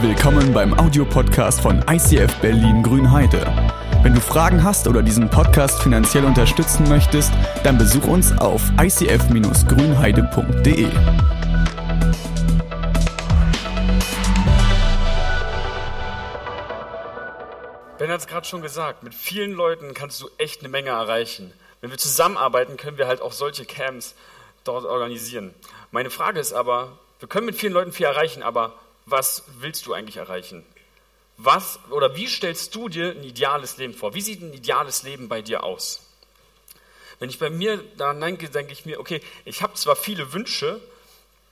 Willkommen beim Audiopodcast von ICF Berlin Grünheide. Wenn du Fragen hast oder diesen Podcast finanziell unterstützen möchtest, dann besuch uns auf icf-grünheide.de. Ben hat es gerade schon gesagt, mit vielen Leuten kannst du echt eine Menge erreichen. Wenn wir zusammenarbeiten, können wir halt auch solche Camps dort organisieren. Meine Frage ist aber, wir können mit vielen Leuten viel erreichen, aber was willst du eigentlich erreichen? Was oder wie stellst du dir ein ideales Leben vor? Wie sieht ein ideales Leben bei dir aus? Wenn ich bei mir daran denke, denke ich mir, okay, ich habe zwar viele Wünsche,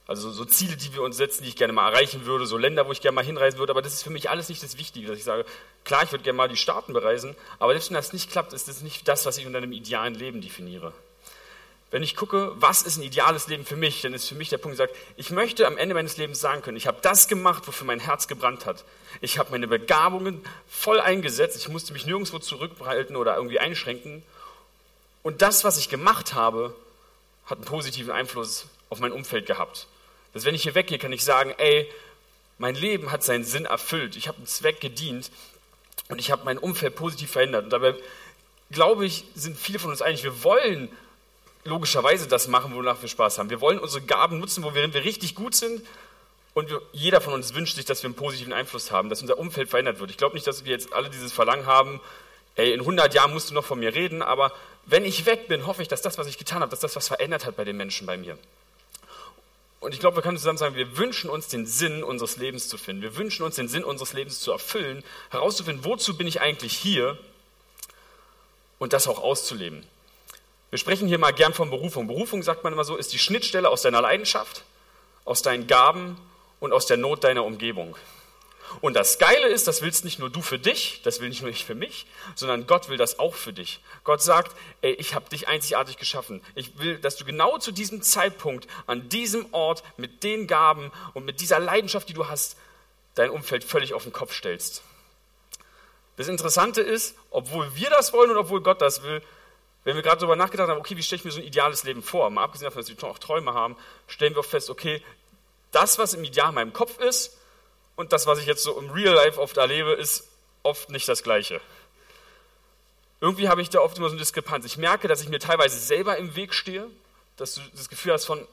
also so Ziele, die wir uns setzen, die ich gerne mal erreichen würde, so Länder, wo ich gerne mal hinreisen würde, aber das ist für mich alles nicht das Wichtige, dass ich sage, klar, ich würde gerne mal die Staaten bereisen, aber selbst wenn das nicht klappt, ist das nicht das, was ich unter einem idealen Leben definiere. Wenn ich gucke, was ist ein ideales Leben für mich, dann ist für mich der Punkt, der sagt, ich möchte am Ende meines Lebens sagen können, ich habe das gemacht, wofür mein Herz gebrannt hat. Ich habe meine Begabungen voll eingesetzt, ich musste mich nirgendwo zurückhalten oder irgendwie einschränken. Und das, was ich gemacht habe, hat einen positiven Einfluss auf mein Umfeld gehabt. Dass wenn ich hier weggehe, kann ich sagen, ey, mein Leben hat seinen Sinn erfüllt, ich habe einen Zweck gedient und ich habe mein Umfeld positiv verändert. Und dabei glaube ich, sind viele von uns einig, wir wollen logischerweise das machen, wonach wir Spaß haben. Wir wollen unsere Gaben nutzen, wo wir richtig gut sind. Und jeder von uns wünscht sich, dass wir einen positiven Einfluss haben, dass unser Umfeld verändert wird. Ich glaube nicht, dass wir jetzt alle dieses Verlangen haben, ey, in 100 Jahren musst du noch von mir reden, aber wenn ich weg bin, hoffe ich, dass das, was ich getan habe, dass das was verändert hat bei den Menschen bei mir. Und ich glaube, wir können zusammen sagen, wir wünschen uns den Sinn unseres Lebens zu finden. Wir wünschen uns den Sinn unseres Lebens zu erfüllen, herauszufinden, wozu bin ich eigentlich hier und das auch auszuleben. Wir sprechen hier mal gern von Berufung. Berufung, sagt man immer so, ist die Schnittstelle aus deiner Leidenschaft, aus deinen Gaben und aus der Not deiner Umgebung. Und das Geile ist, das willst nicht nur du für dich, das will nicht nur ich für mich, sondern Gott will das auch für dich. Gott sagt, ey, ich habe dich einzigartig geschaffen. Ich will, dass du genau zu diesem Zeitpunkt, an diesem Ort, mit den Gaben und mit dieser Leidenschaft, die du hast, dein Umfeld völlig auf den Kopf stellst. Das Interessante ist, obwohl wir das wollen und obwohl Gott das will, wenn wir gerade darüber nachgedacht haben, okay, wie stelle ich mir so ein ideales Leben vor, mal abgesehen davon, dass wir auch Träume haben, stellen wir auch fest, okay, das, was im Ideal in meinem Kopf ist und das, was ich jetzt so im Real Life oft erlebe, ist oft nicht das Gleiche. Irgendwie habe ich da oft immer so eine Diskrepanz. Ich merke, dass ich mir teilweise selber im Weg stehe, dass du das Gefühl hast von,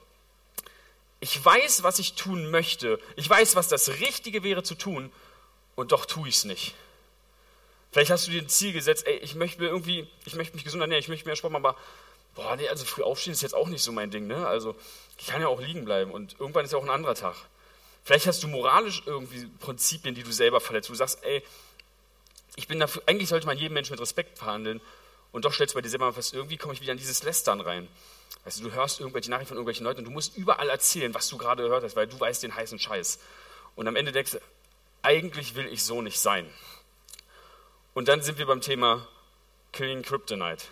ich weiß, was ich tun möchte, ich weiß, was das Richtige wäre zu tun und doch tue ich es nicht. Vielleicht hast du dir ein Ziel gesetzt, ey, ich möchte mir irgendwie, ich möchte mich gesund ernähren, ich möchte mehr Sport machen, aber boah, nee, also früh aufstehen ist jetzt auch nicht so mein Ding, ne? Also ich kann ja auch liegen bleiben und irgendwann ist ja auch ein anderer Tag. Vielleicht hast du moralisch irgendwie Prinzipien, die du selber verletzt. Du sagst, ey, ich bin dafür, eigentlich sollte man jedem Menschen mit Respekt verhandeln und doch stellst du bei dir selber mal fest, irgendwie komme ich wieder in dieses Lästern rein. Weißt du, du hörst irgendwelche Nachrichten von irgendwelchen Leuten und du musst überall erzählen, was du gerade gehört hast, weil du weißt den heißen Scheiß. Und am Ende denkst du, eigentlich will ich so nicht sein. Und dann sind wir beim Thema Killing Kryptonite.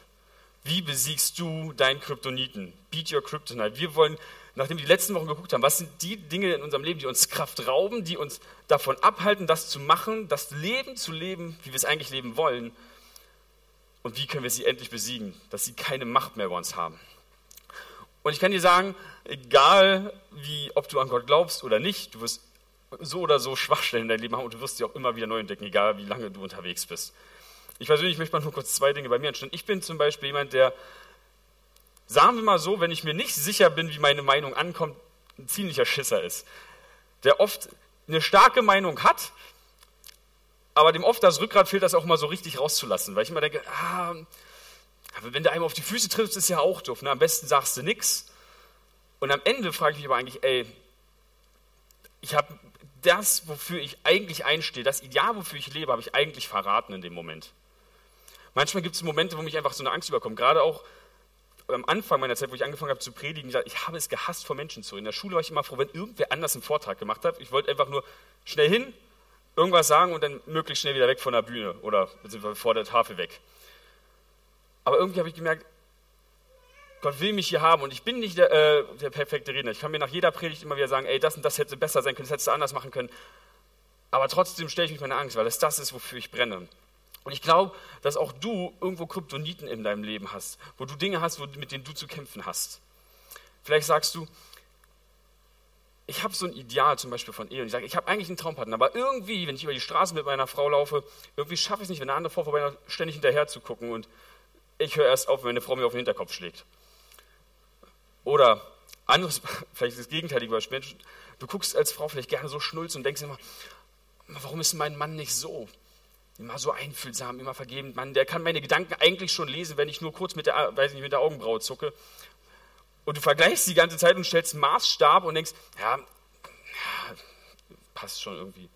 Wie besiegst du deinen Kryptoniten? Beat your Kryptonite. Wir wollen, nachdem wir die letzten Wochen geguckt haben, was sind die Dinge in unserem Leben, die uns Kraft rauben, die uns davon abhalten, das zu machen, das Leben zu leben, wie wir es eigentlich leben wollen? Und wie können wir sie endlich besiegen, dass sie keine Macht mehr über uns haben? Und ich kann dir sagen, egal wie, ob du an Gott glaubst oder nicht, du wirst so oder so Schwachstellen in deinem Leben haben und du wirst sie auch immer wieder neu entdecken, egal wie lange du unterwegs bist. Ich persönlich möchte mal nur kurz zwei Dinge bei mir anstellen. Ich bin zum Beispiel jemand, der, sagen wir mal so, wenn ich mir nicht sicher bin, wie meine Meinung ankommt, ein ziemlicher Schisser ist. Der oft eine starke Meinung hat, aber dem oft das Rückgrat fehlt, das auch mal so richtig rauszulassen. Weil ich immer denke, ah, wenn du einem auf die Füße triffst, ist ja auch doof. Ne? Am besten sagst du nichts. Und am Ende frage ich mich aber eigentlich, ey, ich habe das, wofür ich eigentlich einstehe, das Ideal, wofür ich lebe, habe ich eigentlich verraten in dem Moment. Manchmal gibt es Momente, wo mich einfach so eine Angst überkommt. Gerade auch am Anfang meiner Zeit, wo ich angefangen habe zu predigen, ich, habe es gehasst, vor Menschen zu reden. In der Schule war ich immer froh, wenn irgendwer anders einen Vortrag gemacht hat. Ich wollte einfach nur schnell hin, irgendwas sagen und dann möglichst schnell wieder weg von der Bühne oder vor der Tafel weg. Aber irgendwie habe ich gemerkt, Gott will mich hier haben und ich bin nicht der, äh, der, perfekte Redner. Ich kann mir nach jeder Predigt immer wieder sagen, ey, das und das hätte besser sein können, das hättest du anders machen können. Aber trotzdem stelle ich mich meine Angst, weil es das ist, wofür ich brenne. Und ich glaube, dass auch du irgendwo Kryptoniten in deinem Leben hast, wo du Dinge hast, mit denen du zu kämpfen hast. Vielleicht sagst du, ich habe so ein Ideal zum Beispiel von Ehe und ich sage, ich habe eigentlich einen Traumpartner, aber irgendwie, wenn ich über die Straße mit meiner Frau laufe, irgendwie schaffe ich es nicht, wenn eine andere Frau vorbei ständig hinterher zu gucken und ich höre erst auf, wenn eine Frau mir auf den Hinterkopf schlägt. Oder anderes, vielleicht das gegenteilige Beispiel, du guckst als Frau vielleicht gerne so schnulz und denkst immer, warum ist mein Mann nicht so? Immer so einfühlsam, immer vergebend. Mann, der kann meine Gedanken eigentlich schon lesen, wenn ich nur kurz mit der, weiß nicht, mit der Augenbraue zucke. Und du vergleichst die ganze Zeit und stellst Maßstab und denkst, ja, ja passt schon irgendwie.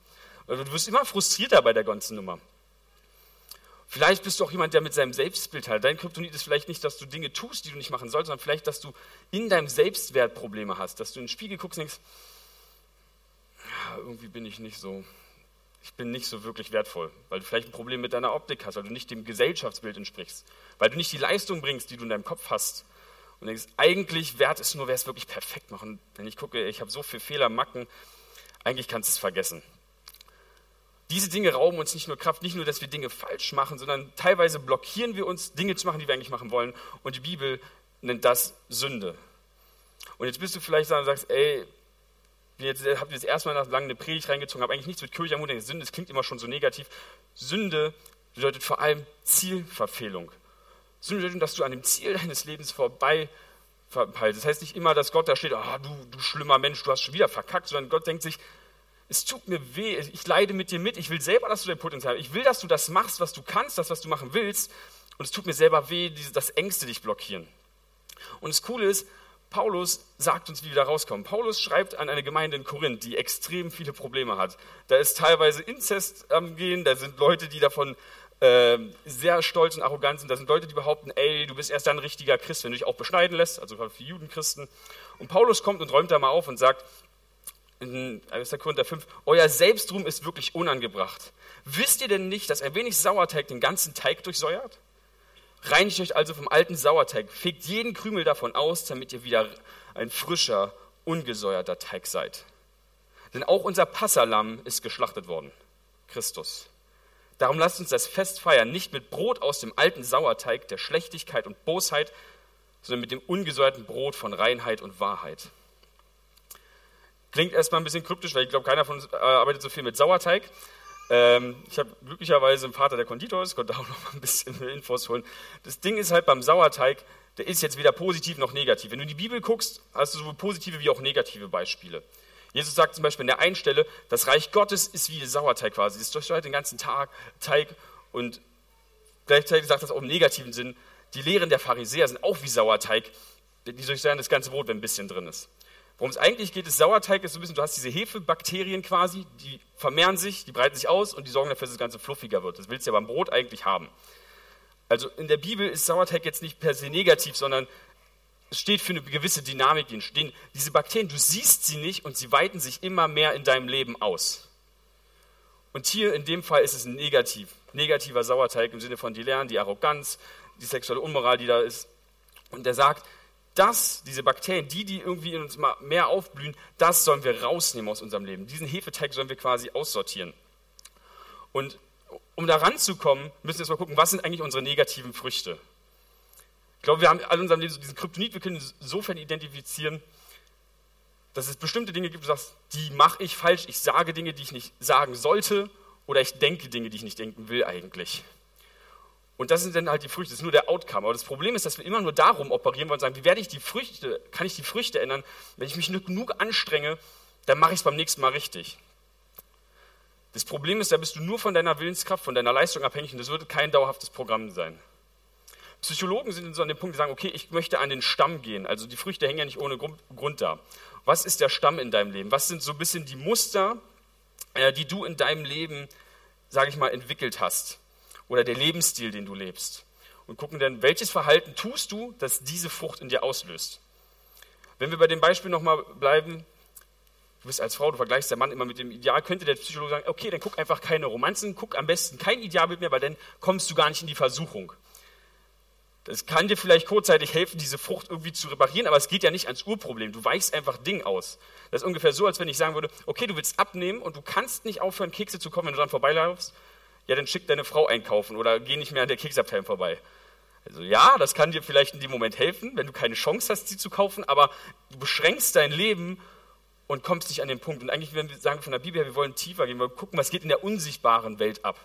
Also du wirst immer frustrierter bei der ganzen Nummer. Vielleicht bist du auch jemand, der mit seinem Selbstbild hat. Dein Kryptonit ist vielleicht nicht, dass du Dinge tust, die du nicht machen sollst, sondern vielleicht, dass du in deinem Selbstwert Probleme hast. Dass du in den Spiegel guckst und denkst, ja, irgendwie bin ich nicht so, ich bin nicht so wirklich wertvoll, weil du vielleicht ein Problem mit deiner Optik hast, weil du nicht dem Gesellschaftsbild entsprichst, weil du nicht die Leistung bringst, die du in deinem Kopf hast. Und denkst, eigentlich wert ist nur, wer es wirklich perfekt macht. Und wenn ich gucke, ich habe so viele Fehler, Macken, eigentlich kannst du es vergessen. Diese Dinge rauben uns nicht nur Kraft, nicht nur, dass wir Dinge falsch machen, sondern teilweise blockieren wir uns, Dinge zu machen, die wir eigentlich machen wollen. Und die Bibel nennt das Sünde. Und jetzt bist du vielleicht da und sagst, ey, jetzt habe jetzt erstmal nach langem eine Predigt reingezogen, habe eigentlich nichts mit Kirche am Mund. Sünde, das klingt immer schon so negativ. Sünde bedeutet vor allem Zielverfehlung. Sünde bedeutet, dass du an dem Ziel deines Lebens vorbei verpeilst. Das heißt nicht immer, dass Gott da steht, oh, du, du schlimmer Mensch, du hast schon wieder verkackt, sondern Gott denkt sich, es tut mir weh, ich leide mit dir mit, ich will selber, dass du dein Potenzial hast. Ich will, dass du das machst, was du kannst, das, was du machen willst. Und es tut mir selber weh, dass Ängste dich blockieren. Und das Coole ist, Paulus sagt uns, wie wir da rauskommen. Paulus schreibt an eine Gemeinde in Korinth, die extrem viele Probleme hat. Da ist teilweise Inzest am Gehen, da sind Leute, die davon äh, sehr stolz und arrogant sind. Da sind Leute, die behaupten, ey, du bist erst dann ein richtiger Christ, wenn du dich auch beschneiden lässt, also für Judenchristen. Und Paulus kommt und räumt da mal auf und sagt, in 1. Korinther 5, euer Selbstruhm ist wirklich unangebracht. Wisst ihr denn nicht, dass ein wenig Sauerteig den ganzen Teig durchsäuert? Reinigt euch also vom alten Sauerteig, fegt jeden Krümel davon aus, damit ihr wieder ein frischer, ungesäuerter Teig seid. Denn auch unser Passalam ist geschlachtet worden, Christus. Darum lasst uns das Fest feiern, nicht mit Brot aus dem alten Sauerteig der Schlechtigkeit und Bosheit, sondern mit dem ungesäuerten Brot von Reinheit und Wahrheit. Klingt erstmal ein bisschen kryptisch, weil ich glaube, keiner von uns äh, arbeitet so viel mit Sauerteig. Ähm, ich habe glücklicherweise einen Vater, der Konditor ist, konnte auch noch mal ein bisschen Infos holen. Das Ding ist halt beim Sauerteig, der ist jetzt weder positiv noch negativ. Wenn du in die Bibel guckst, hast du sowohl positive wie auch negative Beispiele. Jesus sagt zum Beispiel an der einen Stelle, das Reich Gottes ist wie Sauerteig quasi. Es durchsteuert den ganzen Tag Teig und gleichzeitig sagt das auch im negativen Sinn, die Lehren der Pharisäer sind auch wie Sauerteig. Die durchsteuern das ganze Brot, wenn ein bisschen drin ist. Worum es eigentlich geht, ist Sauerteig ist so ein bisschen, du hast diese Hefebakterien quasi, die vermehren sich, die breiten sich aus und die sorgen dafür, dass das Ganze fluffiger wird. Das willst du ja beim Brot eigentlich haben. Also in der Bibel ist Sauerteig jetzt nicht per se negativ, sondern es steht für eine gewisse Dynamik. Stehen diese Bakterien, du siehst sie nicht und sie weiten sich immer mehr in deinem Leben aus. Und hier in dem Fall ist es ein negativ, negativer Sauerteig im Sinne von die Lernen, die Arroganz, die sexuelle Unmoral, die da ist. Und er sagt, das, diese Bakterien, die, die irgendwie in uns mehr aufblühen, das sollen wir rausnehmen aus unserem Leben. Diesen Hefeteig sollen wir quasi aussortieren. Und um da ranzukommen, müssen wir jetzt mal gucken, was sind eigentlich unsere negativen Früchte? Ich glaube, wir haben alle in unserem Leben so diesen Kryptonit, wir können insofern identifizieren, dass es bestimmte Dinge gibt, du sagst, die mache ich falsch, ich sage Dinge, die ich nicht sagen sollte, oder ich denke Dinge, die ich nicht denken will eigentlich. Und das sind dann halt die Früchte, das ist nur der Outcome. Aber das Problem ist, dass wir immer nur darum operieren wollen und sagen, wie werde ich die Früchte, kann ich die Früchte ändern? Wenn ich mich nur genug anstrenge, dann mache ich es beim nächsten Mal richtig. Das Problem ist, da bist du nur von deiner Willenskraft, von deiner Leistung abhängig und das wird kein dauerhaftes Programm sein. Psychologen sind so an dem Punkt, die sagen, okay, ich möchte an den Stamm gehen. Also die Früchte hängen ja nicht ohne Grund da. Was ist der Stamm in deinem Leben? Was sind so ein bisschen die Muster, äh, die du in deinem Leben, sage ich mal, entwickelt hast? Oder der Lebensstil, den du lebst. Und gucken dann, welches Verhalten tust du, das diese Frucht in dir auslöst. Wenn wir bei dem Beispiel nochmal bleiben, du bist als Frau, du vergleichst der Mann immer mit dem Ideal, könnte der Psychologe sagen, okay, dann guck einfach keine Romanzen, guck am besten kein Idealbild mehr, weil dann kommst du gar nicht in die Versuchung. Das kann dir vielleicht kurzzeitig helfen, diese Frucht irgendwie zu reparieren, aber es geht ja nicht ans Urproblem. Du weichst einfach Ding aus. Das ist ungefähr so, als wenn ich sagen würde, okay, du willst abnehmen und du kannst nicht aufhören, Kekse zu kommen, wenn du dran vorbeilaufst ja, dann schick deine Frau einkaufen oder geh nicht mehr an der Keksabteilung vorbei. Also ja, das kann dir vielleicht in dem Moment helfen, wenn du keine Chance hast, sie zu kaufen, aber du beschränkst dein Leben und kommst nicht an den Punkt. Und eigentlich, wenn wir sagen von der Bibel her, wir wollen tiefer gehen, wir wollen gucken, was geht in der unsichtbaren Welt ab.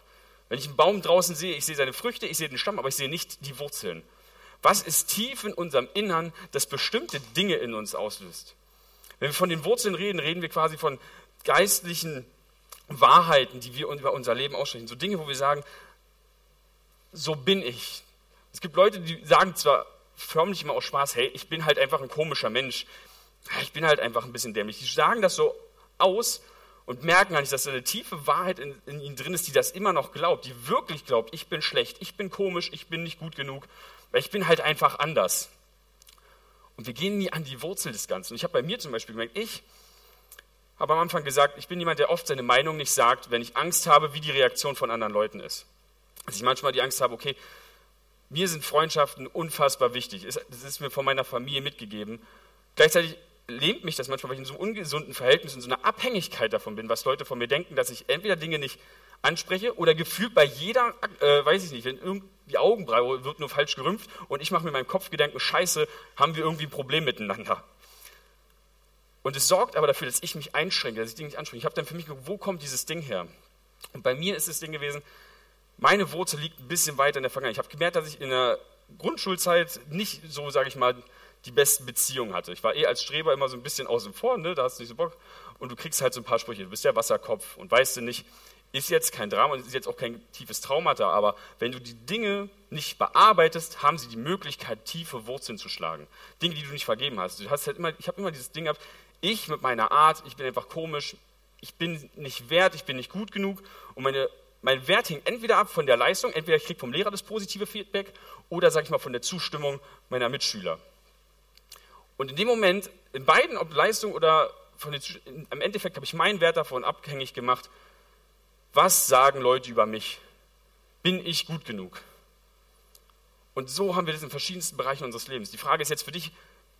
Wenn ich einen Baum draußen sehe, ich sehe seine Früchte, ich sehe den Stamm, aber ich sehe nicht die Wurzeln. Was ist tief in unserem Innern, das bestimmte Dinge in uns auslöst? Wenn wir von den Wurzeln reden, reden wir quasi von geistlichen Wahrheiten, die wir über unser Leben aussprechen. So Dinge, wo wir sagen, so bin ich. Es gibt Leute, die sagen zwar förmlich immer aus Spaß, hey, ich bin halt einfach ein komischer Mensch. Ich bin halt einfach ein bisschen dämlich. Die sagen das so aus und merken gar nicht, dass da eine tiefe Wahrheit in, in ihnen drin ist, die das immer noch glaubt, die wirklich glaubt, ich bin schlecht, ich bin komisch, ich bin nicht gut genug, weil ich bin halt einfach anders. Und wir gehen nie an die Wurzel des Ganzen. Und ich habe bei mir zum Beispiel gemerkt, ich habe am Anfang gesagt, ich bin jemand, der oft seine Meinung nicht sagt, wenn ich Angst habe, wie die Reaktion von anderen Leuten ist. Dass ich manchmal die Angst habe, okay, mir sind Freundschaften unfassbar wichtig. Das ist mir von meiner Familie mitgegeben. Gleichzeitig lähmt mich das manchmal, weil ich in so einem ungesunden Verhältnis, in so einer Abhängigkeit davon bin, was Leute von mir denken, dass ich entweder Dinge nicht anspreche oder gefühlt bei jeder, äh, weiß ich nicht, wenn irgendwie Augenbraue wird nur falsch gerümpft und ich mache mir meinem Kopf Gedanken, scheiße, haben wir irgendwie ein Problem miteinander. Und es sorgt aber dafür, dass ich mich einschränke, dass ich Dinge nicht anspreche. Ich habe dann für mich geguckt, wo kommt dieses Ding her? Und bei mir ist das Ding gewesen, meine Wurzel liegt ein bisschen weiter in der Vergangenheit. Ich habe gemerkt, dass ich in der Grundschulzeit nicht so, sage ich mal, die besten Beziehungen hatte. Ich war eh als Streber immer so ein bisschen außen vor, ne? da hast du nicht so Bock. Und du kriegst halt so ein paar Sprüche. Du bist ja Wasserkopf und weißt du nicht, ist jetzt kein Drama und ist jetzt auch kein tiefes Traumata, aber wenn du die Dinge nicht bearbeitest, haben sie die Möglichkeit, tiefe Wurzeln zu schlagen. Dinge, die du nicht vergeben hast. Du hast halt immer, ich habe immer dieses Ding gehabt, ich mit meiner Art, ich bin einfach komisch, ich bin nicht wert, ich bin nicht gut genug und meine, mein Wert hängt entweder ab von der Leistung, entweder ich kriege vom Lehrer das positive Feedback oder, sage ich mal, von der Zustimmung meiner Mitschüler. Und in dem Moment, in beiden, ob Leistung oder von den, im Endeffekt habe ich meinen Wert davon abhängig gemacht, was sagen Leute über mich? Bin ich gut genug? Und so haben wir das in verschiedensten Bereichen unseres Lebens. Die Frage ist jetzt für dich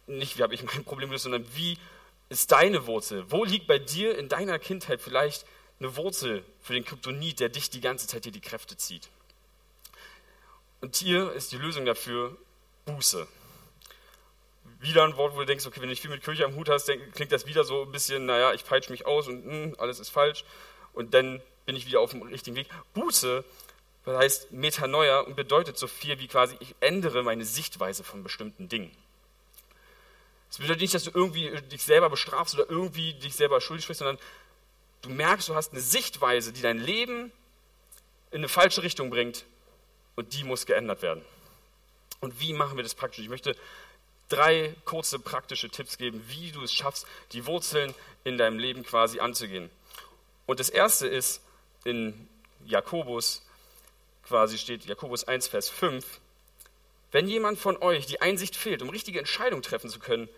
nicht, wie habe ich mein Problem gelöst, sondern wie ist deine Wurzel? Wo liegt bei dir in deiner Kindheit vielleicht eine Wurzel für den Kryptonit, der dich die ganze Zeit dir die Kräfte zieht? Und hier ist die Lösung dafür Buße. Wieder ein Wort, wo du denkst, okay, wenn du nicht viel mit Kirche am Hut hast, klingt das wieder so ein bisschen, naja, ich peitsche mich aus und mh, hm, alles ist falsch. Und dann bin ich wieder auf dem richtigen Weg. Buße heißt Metanoia und bedeutet so viel wie quasi, ich ändere meine Sichtweise von bestimmten Dingen. Es bedeutet nicht, dass du irgendwie dich selber bestrafst oder irgendwie dich selber schuldig sprichst, sondern du merkst, du hast eine Sichtweise, die dein Leben in eine falsche Richtung bringt und die muss geändert werden. Und wie machen wir das praktisch? Ich möchte drei kurze praktische Tipps geben, wie du es schaffst, die Wurzeln in deinem Leben quasi anzugehen. Und das erste ist, in Jakobus quasi steht, Jakobus 1, Vers 5, wenn jemand von euch die Einsicht fehlt, um richtige Entscheidungen treffen zu können,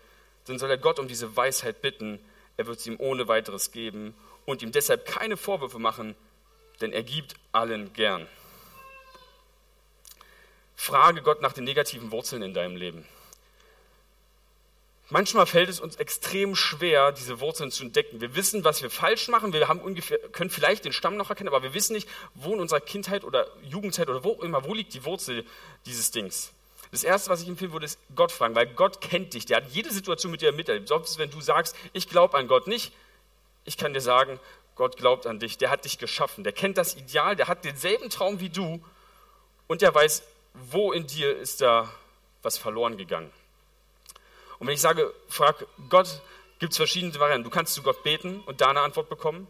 dann soll er Gott um diese Weisheit bitten. Er wird sie ihm ohne weiteres geben und ihm deshalb keine Vorwürfe machen, denn er gibt allen gern. Frage Gott nach den negativen Wurzeln in deinem Leben. Manchmal fällt es uns extrem schwer, diese Wurzeln zu entdecken. Wir wissen, was wir falsch machen. Wir haben ungefähr, können vielleicht den Stamm noch erkennen, aber wir wissen nicht, wo in unserer Kindheit oder Jugendzeit oder wo immer, wo liegt die Wurzel dieses Dings. Das erste, was ich empfehlen würde, ist Gott fragen, weil Gott kennt dich. Der hat jede Situation mit dir miterlebt. Sonst, wenn du sagst, ich glaube an Gott nicht, ich kann dir sagen, Gott glaubt an dich. Der hat dich geschaffen. Der kennt das Ideal. Der hat denselben Traum wie du. Und der weiß, wo in dir ist da was verloren gegangen. Und wenn ich sage, frag Gott, gibt es verschiedene Varianten. Du kannst zu Gott beten und da eine Antwort bekommen.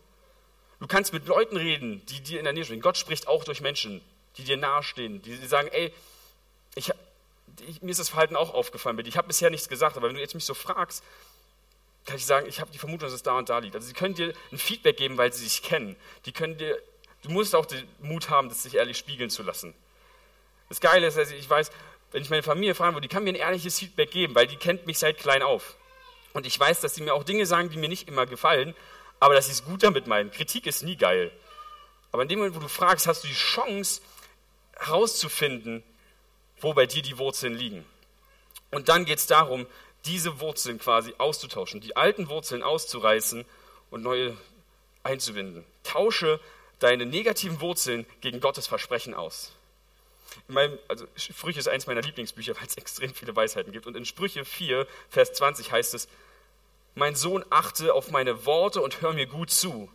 Du kannst mit Leuten reden, die dir in der Nähe stehen. Gott spricht auch durch Menschen, die dir nahestehen, die sagen, ey, ich, ich, mir ist das Verhalten auch aufgefallen bei dir. Ich habe bisher nichts gesagt, aber wenn du jetzt mich so fragst, kann ich sagen, ich habe die Vermutung, dass es da und da liegt. Also sie können dir ein Feedback geben, weil sie dich kennen. Die können dir, du musst auch den Mut haben, das sich ehrlich spiegeln zu lassen. Das Geile ist, also ich weiß, wenn ich meine Familie fragen würde, die kann mir ein ehrliches Feedback geben, weil die kennt mich seit klein auf. Und ich weiß, dass sie mir auch Dinge sagen, die mir nicht immer gefallen, aber dass sie es gut damit meinen. Kritik ist nie geil. Aber in dem Moment, wo du fragst, hast du die Chance herauszufinden, wo bei dir die Wurzeln liegen. Und dann geht es darum, diese Wurzeln quasi auszutauschen, die alten Wurzeln auszureißen und neue einzubinden. Tausche deine negativen Wurzeln gegen Gottes Versprechen aus. In meinem, also Sprüche ist eins meiner Lieblingsbücher, weil es extrem viele Weisheiten gibt. Und in Sprüche 4, Vers 20 heißt es, Mein Sohn, achte auf meine Worte und hör mir gut zu.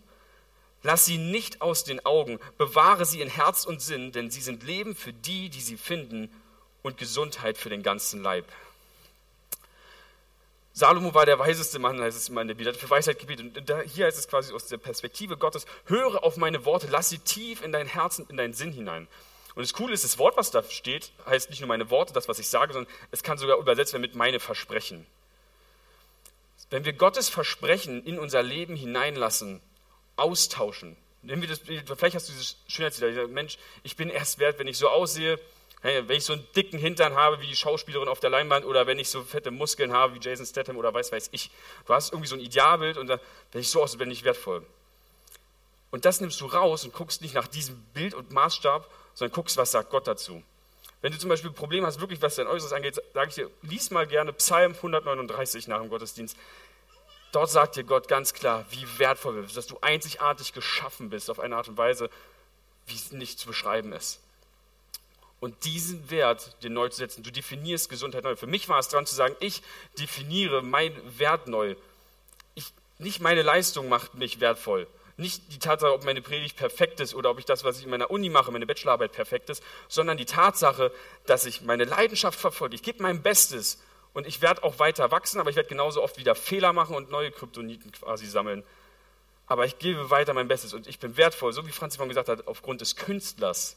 Lass sie nicht aus den Augen, bewahre sie in Herz und Sinn, denn sie sind Leben für die, die sie finden und Gesundheit für den ganzen Leib. Salomo war der weiseste Mann, heißt es immer in der Bibel, für Weisheit gebetet. Und da, hier heißt es quasi aus der Perspektive Gottes, höre auf meine Worte, lass sie tief in dein Herz und in deinen Sinn hinein. Und das Coole ist, das Wort, was da steht, heißt nicht nur meine Worte, das, was ich sage, sondern es kann sogar übersetzt werden mit meine Versprechen. Wenn wir Gottes Versprechen in unser Leben hineinlassen, austauschen, nehmen wir das, vielleicht hast du dieses Schönheitslied, Mensch, ich bin erst wert, wenn ich so aussehe, wenn ich so einen dicken Hintern habe wie die Schauspielerin auf der Leinwand oder wenn ich so fette Muskeln habe wie Jason Statham oder weiß weiß ich. Du hast irgendwie so ein Idealbild und dann, wenn ich so aussehe, bin ich wertvoll. Und das nimmst du raus und guckst nicht nach diesem Bild und Maßstab, sondern guckst, was sagt Gott dazu. Wenn du zum Beispiel ein Problem hast, wirklich was dein Äußeres angeht, sage ich dir, lies mal gerne Psalm 139 nach dem Gottesdienst. Dort sagt dir Gott ganz klar, wie wertvoll du bist, dass du einzigartig geschaffen bist auf eine Art und Weise, wie es nicht zu beschreiben ist und diesen Wert dir neu zu setzen. Du definierst Gesundheit neu. Für mich war es dran zu sagen, ich definiere meinen Wert neu. Ich, nicht meine Leistung macht mich wertvoll. Nicht die Tatsache, ob meine Predigt perfekt ist oder ob ich das, was ich in meiner Uni mache, meine Bachelorarbeit perfekt ist, sondern die Tatsache, dass ich meine Leidenschaft verfolge. Ich gebe mein Bestes und ich werde auch weiter wachsen, aber ich werde genauso oft wieder Fehler machen und neue Kryptoniten quasi sammeln. Aber ich gebe weiter mein Bestes und ich bin wertvoll, so wie Franz von gesagt hat, aufgrund des Künstlers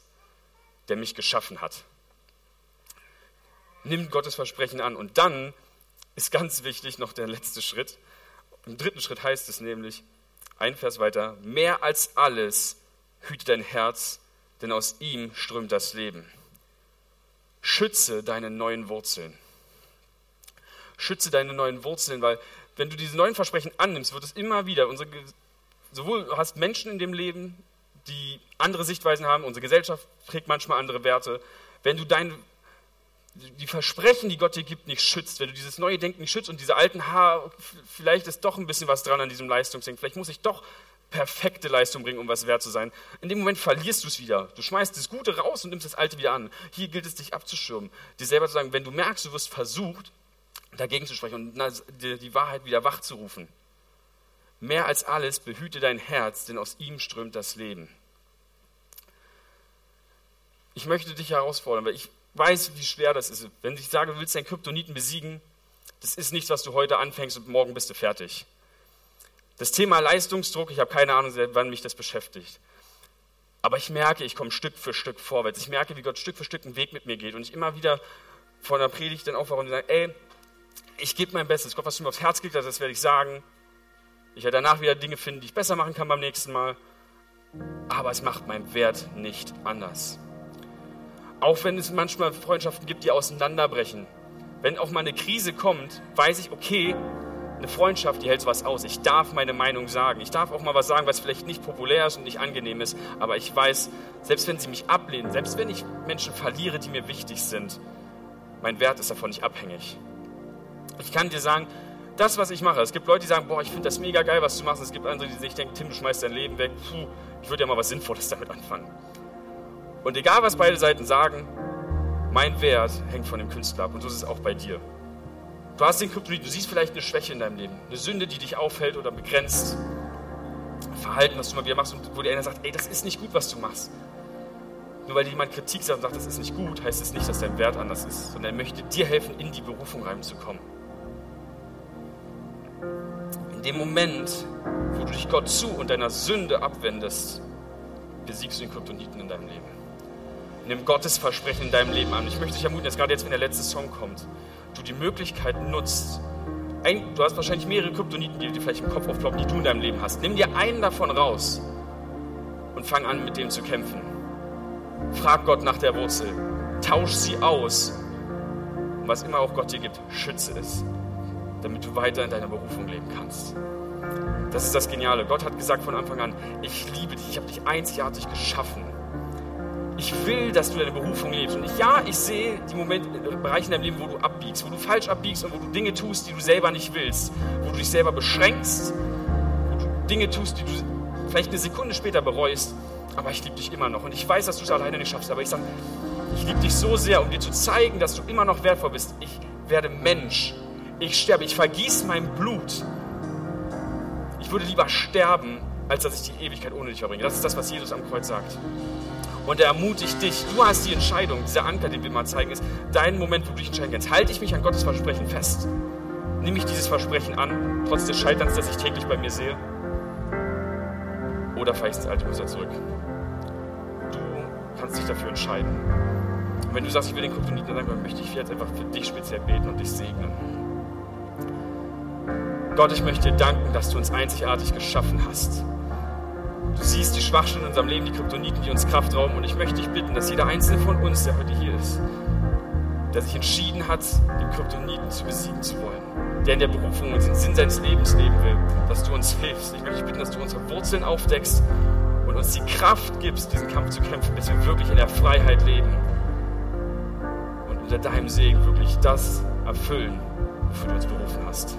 der mich geschaffen hat. Nimm Gottes Versprechen an. Und dann ist ganz wichtig noch der letzte Schritt. Im dritten Schritt heißt es nämlich, ein Vers weiter, mehr als alles hüte dein Herz, denn aus ihm strömt das Leben. Schütze deine neuen Wurzeln. Schütze deine neuen Wurzeln, weil wenn du diese neuen Versprechen annimmst, wird es immer wieder, unsere, sowohl du hast Menschen in dem Leben, die andere Sichtweisen haben. Unsere Gesellschaft trägt manchmal andere Werte. Wenn du dein, die Versprechen, die Gott dir gibt, nicht schützt, wenn du dieses neue Denken nicht schützt und diese alten Haar, vielleicht ist doch ein bisschen was dran an diesem Leistungsdenken, vielleicht muss ich doch perfekte Leistung bringen, um was wert zu sein. In dem Moment verlierst du es wieder. Du schmeißt das Gute raus und nimmst das Alte wieder an. Hier gilt es, dich abzuschirmen, dir selber zu sagen, wenn du merkst, du wirst versucht, dagegen zu sprechen und die Wahrheit wieder wach zu rufen. Mehr als alles behüte dein Herz, denn aus ihm strömt das Leben. Ich möchte dich herausfordern, weil ich weiß, wie schwer das ist. Wenn ich sage, du willst deinen Kryptoniten besiegen, das ist nichts, was du heute anfängst und morgen bist du fertig. Das Thema Leistungsdruck, ich habe keine Ahnung, wann mich das beschäftigt. Aber ich merke, ich komme Stück für Stück vorwärts. Ich merke, wie Gott Stück für Stück einen Weg mit mir geht. Und ich immer wieder vor einer Predigt dann aufwache und sage, ey, ich gebe mein Bestes. Gott, was du mir aufs Herz gelegt hast, das werde ich sagen. Ich werde danach wieder Dinge finden, die ich besser machen kann beim nächsten Mal. Aber es macht meinen Wert nicht anders. Auch wenn es manchmal Freundschaften gibt, die auseinanderbrechen. Wenn auch mal eine Krise kommt, weiß ich, okay, eine Freundschaft, die hält was aus. Ich darf meine Meinung sagen. Ich darf auch mal was sagen, was vielleicht nicht populär ist und nicht angenehm ist. Aber ich weiß, selbst wenn sie mich ablehnen, selbst wenn ich Menschen verliere, die mir wichtig sind, mein Wert ist davon nicht abhängig. Ich kann dir sagen, das, was ich mache. Es gibt Leute, die sagen, boah, ich finde das mega geil, was du machst. Es gibt andere, die sich denken, Tim, du schmeißt dein Leben weg. Puh, ich würde ja mal was Sinnvolles damit anfangen. Und egal, was beide Seiten sagen, mein Wert hängt von dem Künstler ab. Und so ist es auch bei dir. Du hast den Kryptonit, du siehst vielleicht eine Schwäche in deinem Leben, eine Sünde, die dich aufhält oder begrenzt. Ein Verhalten, was du mal wieder machst und wo dir einer sagt, ey, das ist nicht gut, was du machst. Nur weil dir jemand Kritik sagt und sagt, das ist nicht gut, heißt es das nicht, dass dein Wert anders ist, sondern er möchte dir helfen, in die Berufung reinzukommen in dem Moment, wo du dich Gott zu und deiner Sünde abwendest, besiegst du den Kryptoniten in deinem Leben. Nimm Gottes Versprechen in deinem Leben an. Ich möchte dich ermutigen, dass gerade jetzt, wenn der letzte Song kommt, du die Möglichkeit nutzt. Ein, du hast wahrscheinlich mehrere Kryptoniten, die dir vielleicht im Kopf aufploppen, die du in deinem Leben hast. Nimm dir einen davon raus und fang an, mit dem zu kämpfen. Frag Gott nach der Wurzel. Tausch sie aus. Und was immer auch Gott dir gibt, schütze es damit du weiter in deiner Berufung leben kannst. Das ist das Geniale. Gott hat gesagt von Anfang an, ich liebe dich, ich habe dich einzigartig geschaffen. Ich will, dass du deine Berufung lebst. Und ich, ja, ich sehe die Momente, äh, Bereiche in deinem Leben, wo du abbiegst, wo du falsch abbiegst und wo du Dinge tust, die du selber nicht willst, wo du dich selber beschränkst, wo du Dinge tust, die du vielleicht eine Sekunde später bereust, aber ich liebe dich immer noch. Und ich weiß, dass du es alleine nicht schaffst, aber ich sage, ich liebe dich so sehr, um dir zu zeigen, dass du immer noch wertvoll bist. Ich werde Mensch ich sterbe, ich vergieße mein Blut würde lieber sterben, als dass ich die Ewigkeit ohne dich verbringe. Das ist das, was Jesus am Kreuz sagt. Und er ermutigt dich, du hast die Entscheidung, dieser Anker, den wir mal zeigen, ist dein Moment, wo du dich entscheiden kannst. Halte ich mich an Gottes Versprechen fest? Nehme ich dieses Versprechen an, trotz des Scheiterns, das ich täglich bei mir sehe? Oder fahre ich ins alte Muster zurück? Du kannst dich dafür entscheiden. Und wenn du sagst, ich will den Kryptoniten, dann möchte ich jetzt einfach für dich speziell beten und dich segnen. Gott, ich möchte dir danken, dass du uns einzigartig geschaffen hast. Du siehst die Schwachstellen in unserem Leben, die Kryptoniten, die uns Kraft rauben. Und ich möchte dich bitten, dass jeder einzelne von uns, der heute hier ist, der sich entschieden hat, den Kryptoniten zu besiegen zu wollen, der in der Berufung und den Sinn seines Lebens leben will, dass du uns hilfst. Ich möchte dich bitten, dass du unsere Wurzeln aufdeckst und uns die Kraft gibst, diesen Kampf zu kämpfen, bis wir wirklich in der Freiheit leben und unter deinem Segen wirklich das erfüllen, wofür du uns berufen hast.